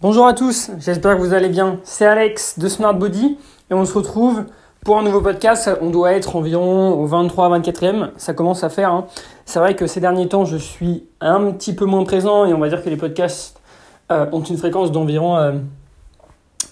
Bonjour à tous, j'espère que vous allez bien. C'est Alex de Smart Body et on se retrouve pour un nouveau podcast. On doit être environ au 23-24e, ça commence à faire. Hein. C'est vrai que ces derniers temps, je suis un petit peu moins présent et on va dire que les podcasts euh, ont une fréquence d'environ euh,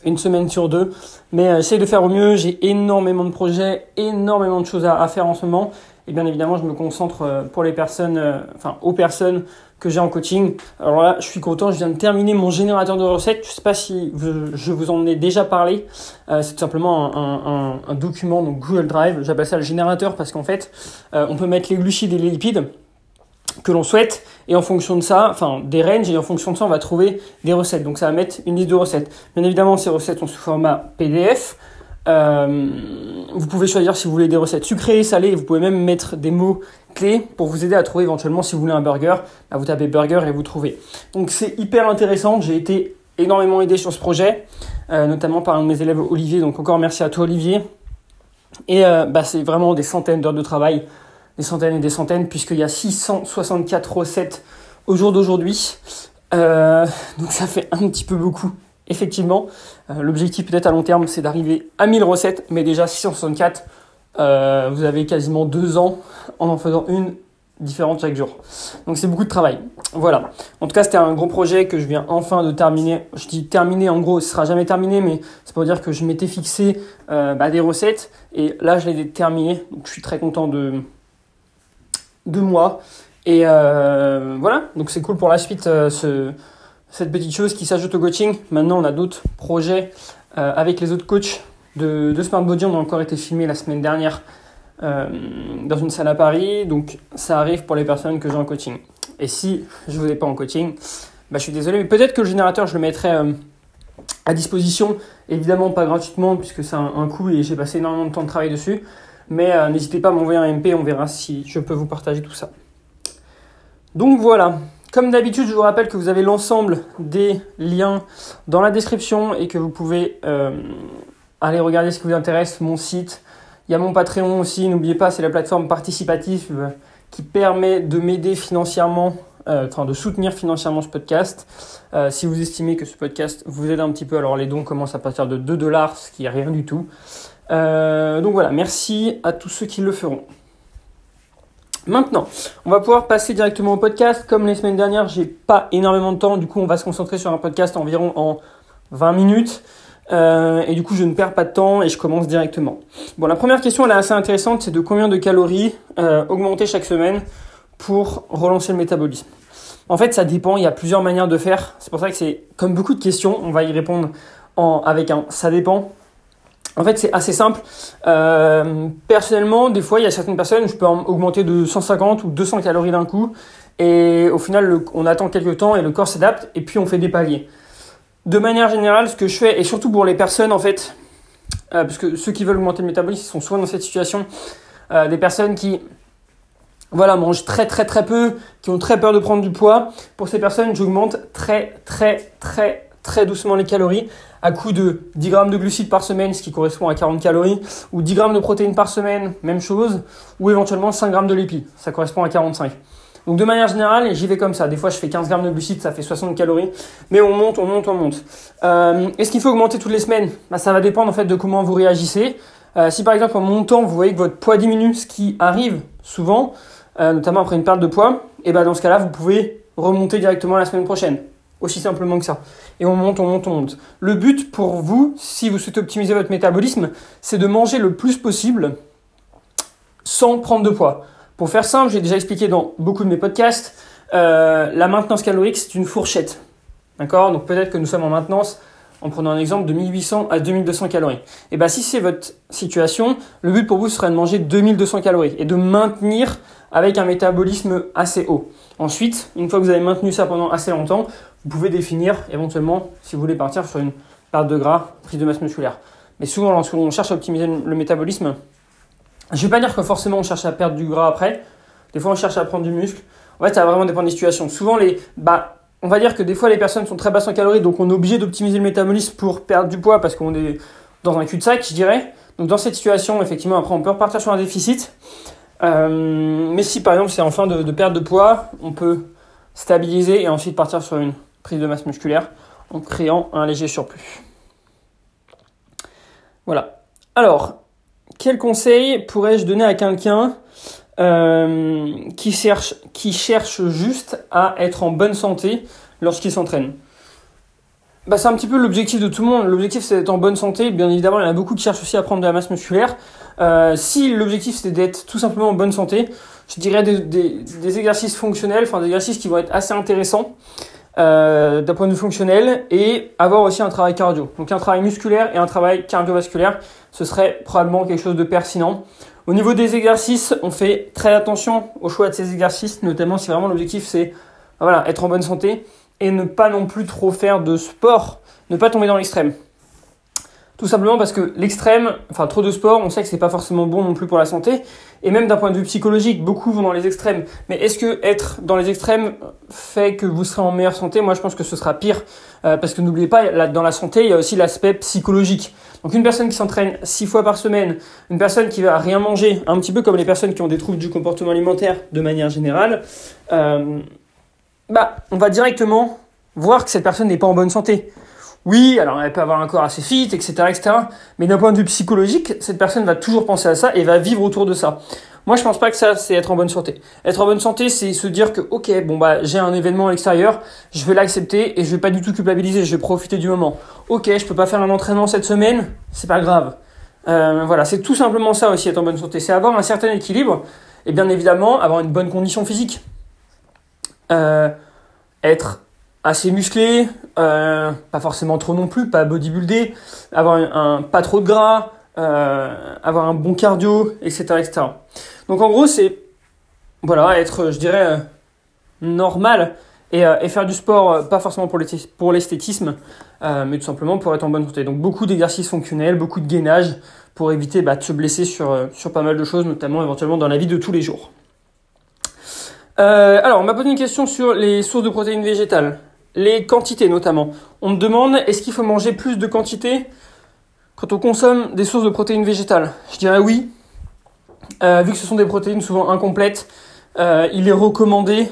une semaine sur deux. Mais euh, j'essaie de faire au mieux, j'ai énormément de projets, énormément de choses à, à, faire en ce moment. Et bien évidemment, je me concentre pour les personnes, enfin aux personnes que j'ai en coaching. Alors là, je suis content, je viens de terminer mon générateur de recettes. Je ne sais pas si je vous en ai déjà parlé. Euh, c'est tout simplement un, document, donc Google Drive. J'appelle ça le générateur parce qu'en fait, euh, on peut mettre les glucides et les lipides que l'on souhaite et en fonction de ça, enfin des ranges et en fonction de ça, on va trouver des recettes. Donc ça va mettre une liste de recettes. Bien évidemment, ces recettes sont sous format PDF. Euh, vous pouvez choisir si vous voulez des recettes sucrées, salées, vous pouvez même mettre des mots clés pour vous aider à trouver éventuellement si vous voulez un burger, bah, vous tapez burger et vous trouvez. Donc c'est hyper intéressant, j'ai été énormément aidé sur ce projet, euh, notamment par un de mes élèves Olivier, donc encore merci à toi Olivier. Et euh, bah, c'est vraiment des centaines d'heures de travail, des centaines et des centaines, puisqu'il y a 664 recettes au jour d'aujourd'hui. donc ça fait un petit peu beaucoup effectivement, euh, l'objectif peut-être à long terme, c'est d'arriver à 1000 recettes, mais déjà 664, euh, vous avez quasiment deux ans en en faisant une différente chaque jour. Donc c'est beaucoup de travail. Voilà. En tout cas, c'était un gros projet que je viens enfin de terminer. Je dis terminé, en gros, ce sera jamais terminé, mais c'est pour dire que je m'étais fixé euh, bah, des recettes et là, je l'ai terminé. Donc je suis très content de, de moi. Et voilà. Donc c'est cool pour la suite. Cette petite chose qui s'ajoute au coaching. Maintenant, on a d'autres projets euh, avec les autres coachs de, de Smart Body. On a encore été filmé la semaine dernière euh, dans une salle à Paris. Donc, ça arrive pour les personnes que j'ai en coaching. Et si je ne vous ai pas en coaching, bah, je suis désolé, mais peut-être que le générateur, je le mettrai euh, à disposition. Évidemment, pas gratuitement, puisque c'est un, un, coût et j'ai passé énormément de temps de travail dessus. Mais n'hésitez pas à m'envoyer un MP, on verra si je peux vous partager tout ça. Donc voilà, comme d'habitude, je vous rappelle que vous avez l'ensemble des liens dans la description et que vous pouvez euh, aller regarder ce qui vous intéresse, mon site. Il y a mon Patreon aussi, n'oubliez pas, c'est la plateforme participative qui permet de m'aider financièrement, euh, enfin de soutenir financièrement ce podcast. Euh, si vous estimez que ce podcast vous aide un petit peu, alors les dons commencent à partir de 2 dollars, ce qui est rien du tout. donc voilà, merci à tous ceux qui le feront. Maintenant, on va pouvoir passer directement au podcast. Comme les semaines dernières, j'ai pas énormément de temps, du coup, on va se concentrer sur un podcast environ en 20 minutes. Euh, et du coup, je ne perds pas de temps et je commence directement. Bon, la première question, elle est assez intéressante, c'est de combien de calories euh, augmenter chaque semaine pour relancer le métabolisme? En fait, ça dépend, il y a plusieurs manières de faire. C'est pour ça que c'est comme beaucoup de questions, on va y répondre en, avec un ça dépend. En fait, c'est assez simple. Euh, personnellement, des fois, il y a certaines personnes, je peux augmenter de 150 ou 200 calories d'un coup. Et au final, on attend quelques temps et le corps s'adapte et puis on fait des paliers. De manière générale, ce que je fais, et surtout pour les personnes, en fait, euh, parce que ceux qui veulent augmenter le métabolisme sont souvent dans cette situation, euh, des personnes qui voilà, mangent très très très peu, qui ont très peur de prendre du poids. Pour ces personnes, j'augmente très très très très doucement les calories à coup de 10 grammes de glucides par semaine, ce qui correspond à 40 calories, ou 10 grammes de protéines par semaine, même chose, ou éventuellement 5 grammes de lipides, ça correspond à 45. Donc de manière générale, j'y vais comme ça. Des fois, je fais 15 grammes de glucides, ça fait 60 calories, mais on monte, on monte, on monte. Euh, Est-ce qu'il faut augmenter toutes les semaines? Bah, Ça va dépendre en fait de comment vous réagissez. Euh, si par exemple en montant, vous voyez que votre poids diminue, ce qui arrive souvent, euh, notamment après une perte de poids, et ben dans ce cas-là, vous pouvez remonter directement la semaine prochaine. Aussi simplement que ça. Et on monte, on monte, on monte. Le but pour vous, si vous souhaitez optimiser votre métabolisme, c'est de manger le plus possible sans prendre de poids. Pour faire simple, j'ai déjà expliqué dans beaucoup de mes podcasts, euh, la maintenance calorique, c'est une fourchette. D'accord? Donc peut-être que nous sommes en maintenance, en prenant un exemple, de 1800 à 2200 calories. Et bien si c'est votre situation, le but pour vous serait de manger 2200 calories et de maintenir avec un métabolisme assez haut. Ensuite, une fois que vous avez maintenu ça pendant assez longtemps, vous pouvez définir éventuellement si vous voulez partir sur une perte de gras, prise de masse musculaire. Mais souvent, lorsqu'on cherche à optimiser le métabolisme, je ne vais pas dire que forcément on cherche à perdre du gras après. Des fois, on cherche à prendre du muscle. En fait, ça va vraiment dépendre des situations. Souvent, les, bah, on va dire que des fois, les personnes sont très basses en calories, donc on est obligé d'optimiser le métabolisme pour perdre du poids parce qu'on est dans un cul-de-sac, je dirais. Donc, dans cette situation, effectivement, après, on peut repartir sur un déficit. Euh, mais si par exemple c'est en fin de, de perte de poids, on peut stabiliser et ensuite partir sur une prise de masse musculaire en créant un léger surplus. Voilà. Alors, quel conseil pourrais-je donner à quelqu'un euh, qui, cherche, juste à être en bonne santé lorsqu'il s'entraîne? Bah, c'est un petit peu l'objectif de tout le monde. L'objectif c'est d'être en bonne santé. Bien évidemment, il y en a beaucoup qui cherchent aussi à prendre de la masse musculaire. Euh, si l'objectif c'est d'être tout simplement en bonne santé, je dirais des, exercices fonctionnels, enfin des exercices qui vont être assez intéressants euh, d'un point de vue fonctionnel et avoir aussi un travail cardio. Donc un travail musculaire et un travail cardiovasculaire, ce serait probablement quelque chose de pertinent. Au niveau des exercices, on fait très attention au choix de ces exercices, notamment si vraiment l'objectif c'est voilà, être en bonne santé et ne pas non plus trop faire de sport, ne pas tomber dans l'extrême. Tout simplement parce que l'extrême, enfin trop de sport, on sait que c'est pas forcément bon non plus pour la santé. Et même d'un point de vue psychologique, beaucoup vont dans les extrêmes. Mais est-ce que être dans les extrêmes fait que vous serez en meilleure santé? Moi, je pense que ce sera pire. Euh, parce que n'oubliez pas, dans la santé, il y a aussi l'aspect psychologique. Donc une personne qui s'entraîne six fois par semaine, une personne qui va rien manger, un petit peu comme les personnes qui ont des troubles du comportement alimentaire de manière générale, euh, bah, on va directement voir que cette personne n'est pas en bonne santé. Oui, alors elle peut avoir un corps assez fit, etc., etc. Mais d'un point de vue psychologique, cette personne va toujours penser à ça et va vivre autour de ça. Moi, je pense pas que ça, c'est être en bonne santé. Être en bonne santé, c'est se dire que, ok, bon bah, j'ai un événement à l'extérieur, je vais l'accepter et je vais pas du tout culpabiliser, je vais profiter du moment. Ok, je peux pas faire un entraînement cette semaine, c'est pas grave. Euh, voilà, c'est tout simplement ça aussi être en bonne santé, c'est avoir un certain équilibre et bien évidemment avoir une bonne condition physique. Euh, être assez musclé, euh, pas forcément trop non plus, pas bodybuildé, avoir un, pas trop de gras, euh, avoir un bon cardio, etc.. Donc en gros, c'est voilà, être, je dirais, euh, normal et, et, faire du sport, pas forcément pour l'esthétisme, mais tout simplement pour être en bonne santé. Donc beaucoup d'exercices fonctionnels, beaucoup de gainage pour éviter bah, de se blesser sur, sur pas mal de choses, notamment éventuellement dans la vie de tous les jours. alors, on m'a posé une question sur les sources de protéines végétales les quantités notamment. On me demande est-ce qu'il faut manger plus de quantité quand on consomme des sources de protéines végétales? Je dirais oui. Euh, vu que ce sont des protéines souvent incomplètes, euh, il est recommandé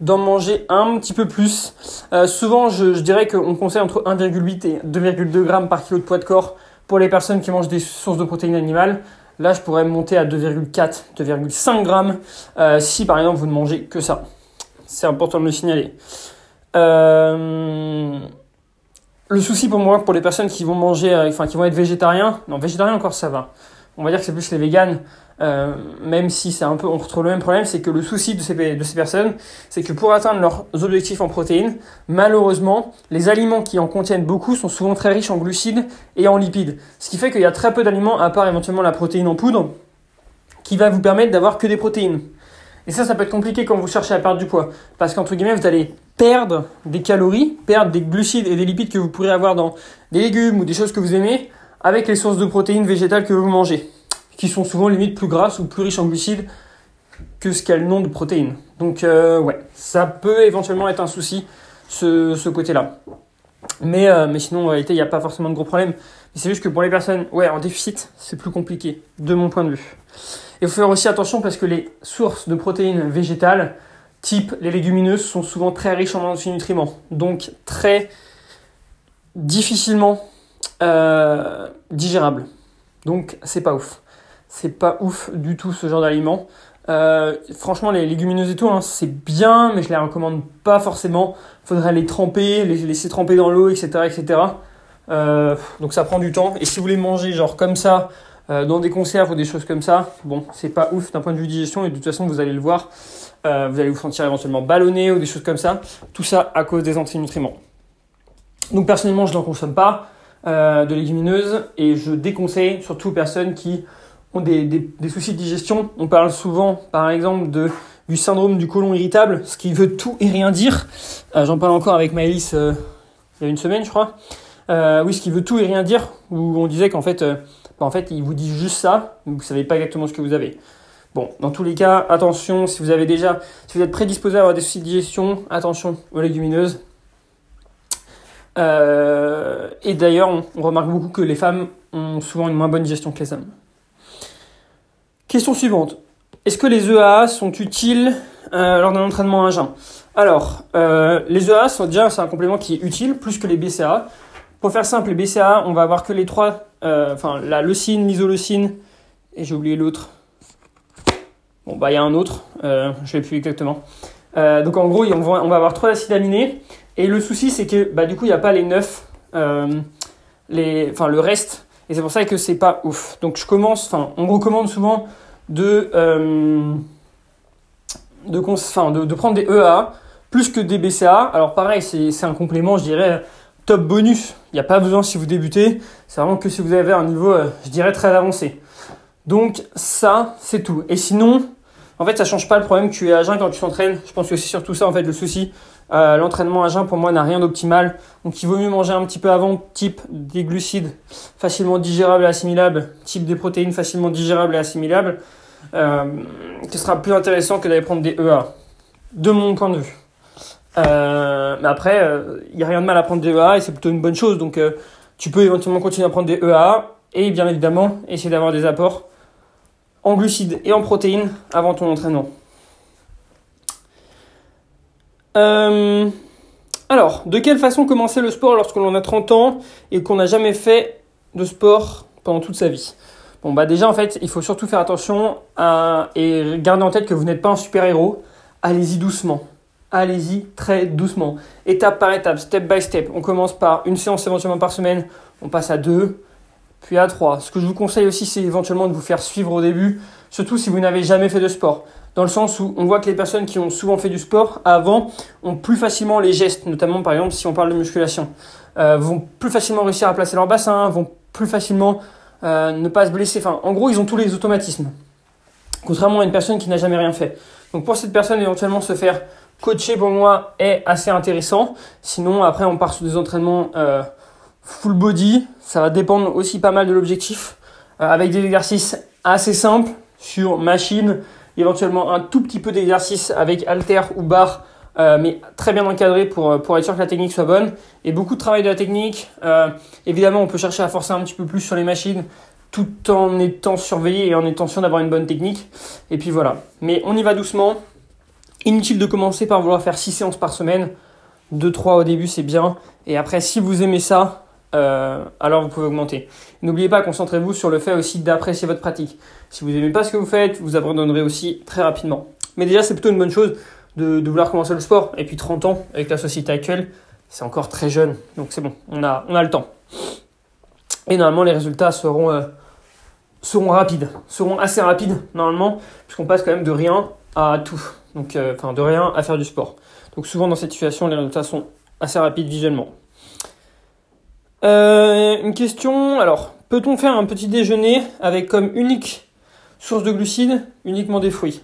d'en manger un petit peu plus. Euh, souvent, je, dirais qu'on conseille entre 1,8 et 2,2 grammes par kilo de poids de corps pour les personnes qui mangent des sources de protéines animales. Là, je pourrais monter à 2,4, 2,5 grammes si par exemple vous ne mangez que ça. C'est important de le signaler. Euh, le souci pour moi, pour les personnes qui vont manger, euh, enfin qui vont être végétariens, non végétarien encore ça va. On va dire que c'est plus les véganes, euh, même si c'est un peu, on retrouve le même problème, c'est que le souci de ces, de ces personnes, c'est que pour atteindre leurs objectifs en protéines, malheureusement, les aliments qui en contiennent beaucoup sont souvent très riches en glucides et en lipides. Ce qui fait qu'il y a très peu d'aliments, à part éventuellement la protéine en poudre, qui va vous permettre d'avoir que des protéines. Et ça, ça peut être compliqué quand vous cherchez à perdre du poids. Parce qu'entre guillemets, vous allez perdre des calories, perdre des glucides et des lipides que vous pourrez avoir dans des légumes ou des choses que vous aimez avec les sources de protéines végétales que vous mangez, qui sont souvent limite plus grasses ou plus riches en glucides que ce qu'elles n'ont de protéines. Donc euh, ouais, ça peut éventuellement être un souci, ce, côté-là. Mais, euh, mais sinon, en réalité, il n'y a pas forcément de gros problèmes. C'est juste que pour les personnes ouais, en déficit, c'est plus compliqué, de mon point de vue. Il faut faire aussi attention parce que les sources de protéines végétales, type les légumineuses, sont souvent très riches en antinutriments. Donc très difficilement euh, digérables. Donc c'est pas ouf. C'est pas ouf du tout ce genre d'aliment. Euh, franchement, les légumineuses et tout, hein, c'est bien, mais je les recommande pas forcément. Faudrait les tremper, les laisser tremper dans l'eau, etc., etc. Euh, donc ça prend du temps. Et si vous les mangez genre comme ça, euh, dans des conserves ou des choses comme ça, bon, c'est pas ouf d'un point de vue digestion et de toute façon, vous allez le voir, euh, vous allez vous sentir éventuellement ballonné ou des choses comme ça. Tout ça à cause des antinutriments. Donc personnellement, je n'en consomme pas euh, de légumineuses et je déconseille surtout aux personnes qui ont des, des, soucis de digestion. On parle souvent, par exemple, de, du syndrome du côlon irritable, ce qui veut tout et rien dire. J'en parle encore avec Maëlys il y a une semaine, je crois. oui, ce qui veut tout et rien dire, où on disait qu'en fait en fait, il vous dit juste ça, vous ne savez pas exactement ce que vous avez. Bon, dans tous les cas, attention, si vous avez déjà, si vous êtes prédisposé à avoir des soucis de digestion, attention aux légumineuses. Euh, et d'ailleurs, on, remarque beaucoup que les femmes ont souvent une moins bonne digestion que les hommes. Question suivante. Est-ce que les EAA sont utiles lors d'un entraînement à jeun? Alors, les EA sont déjà un complément qui est utile plus que les BCA. Pour faire simple, les BCA, on va avoir que les trois, enfin la leucine, l'isoleucine et j'ai oublié l'autre. Bon bah il y a un autre, je ne sais plus exactement. donc en gros, on va, on va avoir trois acides aminés et le souci c'est que bah, du coup il n'y a pas les neuf, enfin le reste et c'est pour ça que c'est pas ouf. Donc je commence, enfin, on recommande souvent euh, de, de, de, prendre des EA plus que des BCA. Alors pareil, c'est un complément, je dirais, top bonus. Il n'y a pas besoin si vous débutez. C'est vraiment que si vous avez un niveau, euh, je dirais, très avancé. Donc ça, c'est tout. Et sinon, en fait, ça change pas le problème que tu es à jeun quand tu t'entraînes. Je pense que c'est surtout ça, en fait, le souci. Euh, l'entraînement à jeun, pour moi, n'a rien d'optimal. Donc, il vaut mieux manger un petit peu avant, type des glucides facilement digérables et assimilables, type des protéines facilement digérables et assimilables. Euh, ce sera plus intéressant que d'aller prendre des EA, de mon point de vue. Euh, mais après, il n'y a rien de mal à prendre des EA et c'est plutôt une bonne chose. Donc, tu peux éventuellement continuer à prendre des EA et bien évidemment essayer d'avoir des apports en glucides et en protéines avant ton entraînement. Euh, alors, de quelle façon commencer le sport lorsqu'on a 30 ans et qu'on n'a jamais fait de sport pendant toute sa vie? Bon, bah déjà, en fait, il faut surtout faire attention et garder en tête que vous n'êtes pas un super-héros. Allez-y doucement. Allez-y très doucement. Étape par étape, step by step. On commence par une séance éventuellement par semaine. On passe à deux, puis à 3. Ce que je vous conseille aussi, c'est éventuellement de vous faire suivre au début, surtout si vous n'avez jamais fait de sport. Dans le sens où on voit que les personnes qui ont souvent fait du sport avant ont plus facilement les gestes, notamment par exemple si on parle de musculation, euh, vont plus facilement réussir à placer leur bassin, vont plus facilement euh, ne pas se blesser. Enfin, en gros, ils ont tous les automatismes. Contrairement à une personne qui n'a jamais rien fait. Donc pour cette personne, éventuellement se faire coacher pour moi est assez intéressant. Sinon, après, on part sur des entraînements euh, full body. Ça va dépendre aussi pas mal de l'objectif. Euh, avec des exercices assez simples sur machine, éventuellement un tout petit peu d'exercice avec halter ou barre, euh, mais très bien encadré pour, pour être sûr que la technique soit bonne. Et beaucoup de travail de la technique. Évidemment, on peut chercher à forcer un petit peu plus sur les machines tout en étant surveillé et en étant sûr d'avoir une bonne technique. Et puis voilà. Mais on y va doucement. Inutile de commencer par vouloir faire 6 séances par semaine. 2-3 au début, c'est bien. Et après, si vous aimez ça, euh, alors vous pouvez augmenter. N'oubliez pas, concentrez-vous sur le fait aussi d'apprécier votre pratique. Si vous n'aimez pas ce que vous faites, vous abandonnerez aussi très rapidement. Mais déjà, c'est plutôt une bonne chose de, vouloir commencer le sport. Et puis 30 ans, avec la société actuelle, c'est encore très jeune. Donc c'est bon, on a, on a le temps. Et normalement, les résultats seront, euh, seront rapides. Seront assez rapides, normalement, puisqu'on passe quand même de rien à tout. Donc, euh, enfin, de rien à faire du sport. Donc souvent, dans cette situation, les résultats sont assez rapides visuellement. Euh, une question, alors, peut-on faire un petit déjeuner avec comme unique source de glucides uniquement des fruits?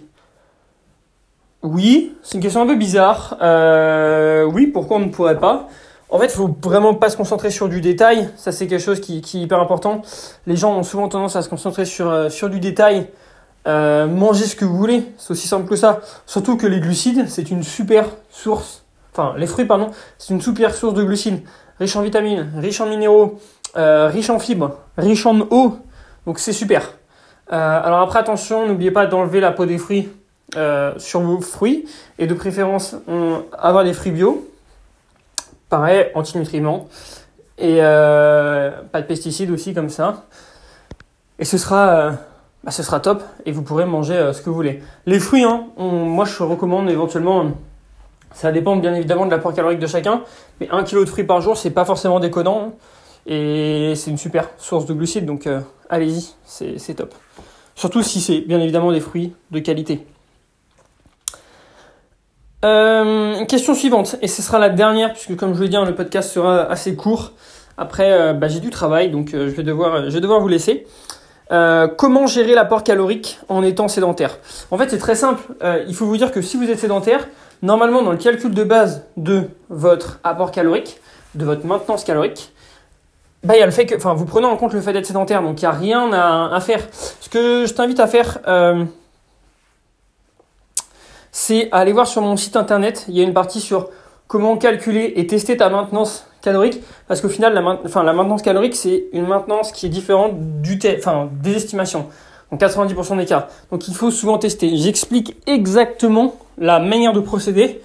Oui, c'est une question un peu bizarre. Euh, oui, pourquoi on ne pourrait pas? En fait, il faut vraiment pas se concentrer sur du détail. Ça, c'est quelque chose qui, est hyper important. Les gens ont souvent tendance à se concentrer sur du détail. Euh, mangez ce que vous voulez, c'est aussi simple que ça. Surtout que les glucides, c'est une super source. Enfin, les fruits, pardon, c'est une super source de glucides riche en vitamines, riche en minéraux, euh, riche en fibres, riche en eau. Donc c'est super. Euh, alors après attention, n'oubliez pas d'enlever la peau des fruits sur vos fruits et de préférence avoir des fruits bio. Pareil, antinutriments et pas de pesticides aussi comme ça. Et ce sera, bah, ce sera top et vous pourrez manger ce que vous voulez. Les fruits, hein, moi je recommande éventuellement ça dépend bien évidemment de l'apport calorique de chacun, mais 1 kg de fruits par jour, c'est pas forcément déconnant. Et c'est une super source de glucides, donc euh, allez-y, c'est top. Surtout si c'est bien évidemment des fruits de qualité. Euh, question suivante, et ce sera la dernière, puisque comme je vous l'ai dit, hein, le podcast sera assez court. Après, euh, bah, j'ai du travail, donc je, vais devoir, je vais devoir vous laisser. Comment gérer l'apport calorique en étant sédentaire? En fait, c'est très simple. il faut vous dire que si vous êtes sédentaire, Normalement, dans le calcul de base de votre apport calorique, de votre maintenance calorique, bah, enfin, vous prenez en compte le fait d'être sédentaire, donc il n'y a rien à, faire. Ce que je t'invite à faire, euh, c'est aller voir sur mon site internet. Il y a une partie sur comment calculer et tester ta maintenance calorique, parce qu'au final, la, enfin, la maintenance calorique, c'est une maintenance qui est différente du enfin, des estimations. Donc 90% des cas. Donc il faut souvent tester. J'explique exactement la manière de procéder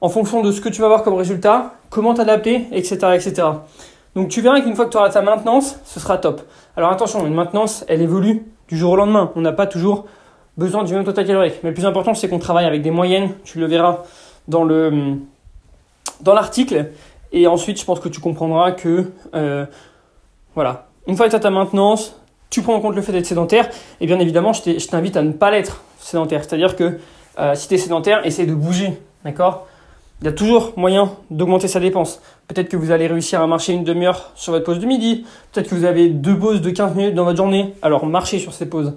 en fonction de ce que tu vas avoir comme résultat, comment t'adapter, etc., etc. Donc tu verras qu'une fois que tu auras ta maintenance, ce sera top. Alors attention, une maintenance, elle évolue du jour au lendemain. On n'a pas toujours besoin du même total calorique. Mais le plus important, c'est qu'on travaille avec des moyennes. Tu le verras dans le dans l'article. Et ensuite, je pense que tu comprendras que euh, voilà, une fois que tu as ta maintenance, tu prends en compte le fait d'être sédentaire. Et bien évidemment, je t'invite à ne pas l'être sédentaire. C'est-à-dire que euh, si tu es sédentaire, essaie de bouger. D'accord? Il y a toujours moyen d'augmenter sa dépense. Peut-être que vous allez réussir à marcher une demi-heure sur votre pause de midi. Peut-être que vous avez deux pauses de 15 minutes dans votre journée. Alors marchez sur ces pauses.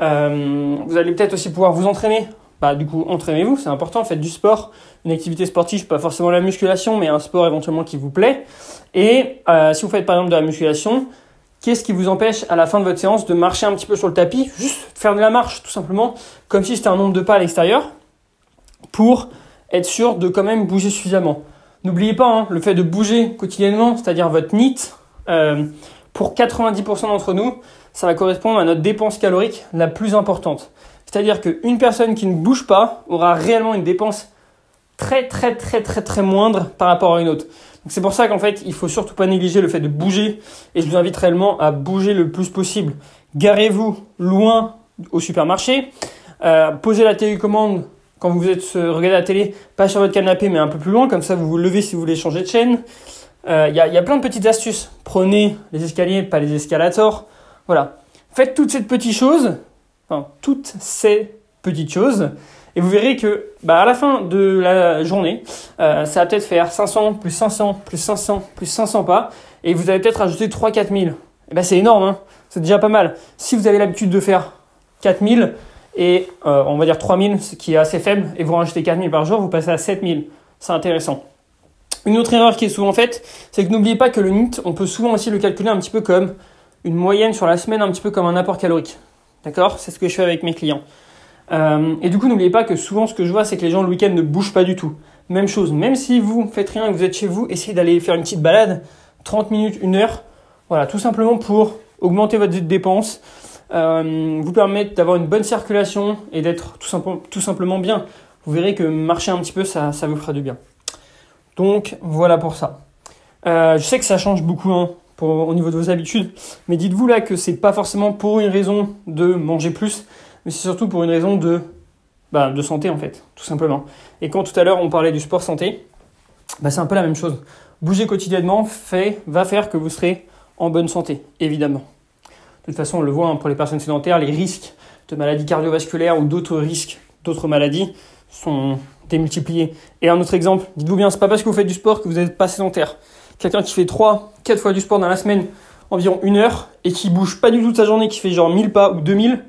Euh, vous allez peut-être aussi pouvoir vous entraîner. Bah, du coup, entraînez-vous, c'est important. Faites du sport, une activité sportive, pas forcément la musculation, mais un sport éventuellement qui vous plaît. Et euh, si vous faites par exemple de la musculation, qu'est-ce qui vous empêche à la fin de votre séance de marcher un petit peu sur le tapis, juste faire de la marche, tout simplement, comme si c'était un nombre de pas à l'extérieur, pour être sûr de quand même bouger suffisamment. N'oubliez pas, hein, le fait de bouger quotidiennement, c'est-à-dire votre NIT, euh, pour 90% d'entre nous, ça va correspondre à notre dépense calorique la plus importante. C'est-à-dire qu'une personne qui ne bouge pas aura réellement une dépense très très très très très moindre par rapport à une autre. c'est pour ça qu'en fait, il faut surtout pas négliger le fait de bouger et je vous invite réellement à bouger le plus possible. Garez-vous loin au supermarché, euh, posez la télécommande quand vous êtes euh, regardez la télé, pas sur votre canapé, mais un peu plus loin, comme ça vous vous levez si vous voulez changer de chaîne. Il euh, y, a, y, a, plein de petites astuces. Prenez les escaliers, pas les escalators. Voilà. Faites toutes ces petites choses, toutes ces petites choses, et vous verrez que bah, à la fin de la journée, euh, ça va peut-être faire 500, plus 500, plus 500, plus 500 pas, et vous allez peut-être rajouter 3-4 000. Et ben, c'est énorme, hein c'est déjà pas mal. Si vous avez l'habitude de faire 4000, et euh, on va dire 3000, ce qui est assez faible, et vous rajoutez 4000 par jour, vous passez à 7000. C'est intéressant. Une autre erreur qui est souvent faite, c'est que n'oubliez pas que le NIT, on peut souvent aussi le calculer un petit peu comme une moyenne sur la semaine, un petit peu comme un apport calorique. D'accord? C'est ce que je fais avec mes clients. Euh, et du coup, n'oubliez pas que souvent, ce que je vois, c'est que les gens le week-end ne bougent pas du tout. Même chose, même si vous faites rien que vous êtes chez vous, essayez d'aller faire une petite balade, 30 minutes, 1 heure. Voilà, tout simplement pour augmenter votre dépense, euh, vous permettre d'avoir une bonne circulation et d'être tout, simplement bien. Vous verrez que marcher un petit peu, ça, ça vous fera du bien. Donc voilà pour ça. Euh, je sais que ça change beaucoup hein, au niveau de vos habitudes, mais dites-vous là que c'est pas forcément pour une raison de manger plus, mais c'est surtout pour une raison de, bah, de santé en fait, tout simplement. Et quand tout à l'heure on parlait du sport santé, bah, c'est un peu la même chose. Bouger quotidiennement fait, va faire que vous serez en bonne santé, évidemment. De toute façon, on le voit hein, pour les personnes sédentaires, les risques de maladies cardiovasculaires ou d'autres risques, d'autres maladies sont démultipliés. Et un autre exemple, dites-vous bien, c'est pas parce que vous faites du sport que vous n'êtes pas sédentaire. Quelqu'un qui fait 3, 4 fois du sport dans la semaine, environ une heure, et qui bouge pas du tout de sa journée, qui fait genre 1000 pas ou 2000,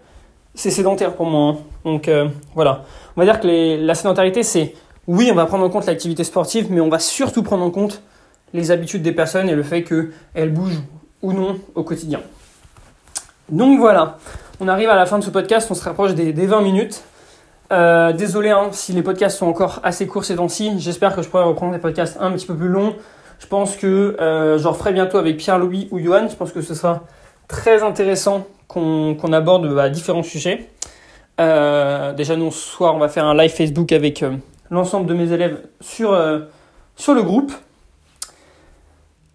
c'est sédentaire pour moi. Hein. Donc euh, voilà. On va dire que la sédentarité, c'est oui, on va prendre en compte l'activité sportive, mais on va surtout prendre en compte les habitudes des personnes et le fait qu'elles bougent ou non au quotidien. Donc voilà, on arrive à la fin de ce podcast, on se rapproche des, 20 minutes. Euh, désolé hein, si les podcasts sont encore assez courts ces temps-ci. J'espère que je pourrai reprendre des podcasts un petit peu plus longs. Je pense que euh, j'en referai bientôt avec Pierre-Louis ou Johan. Je pense que ce sera très intéressant qu'on aborde bah, différents sujets. Euh, déjà, nous, ce soir, on va faire un live Facebook avec l'ensemble de mes élèves sur le groupe.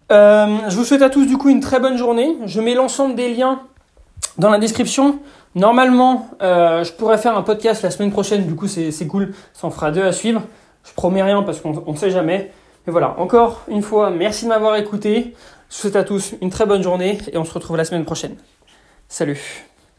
je vous souhaite à tous du coup une très bonne journée. Je mets l'ensemble des liens dans la description, normalement, euh, je pourrais faire un podcast la semaine prochaine. Du coup, c'est cool. Ça en fera deux à suivre. Je promets rien parce qu'on ne sait jamais. Mais voilà, encore une fois, merci de m'avoir écouté. Je vous souhaite à tous une très bonne journée et on se retrouve la semaine prochaine. Salut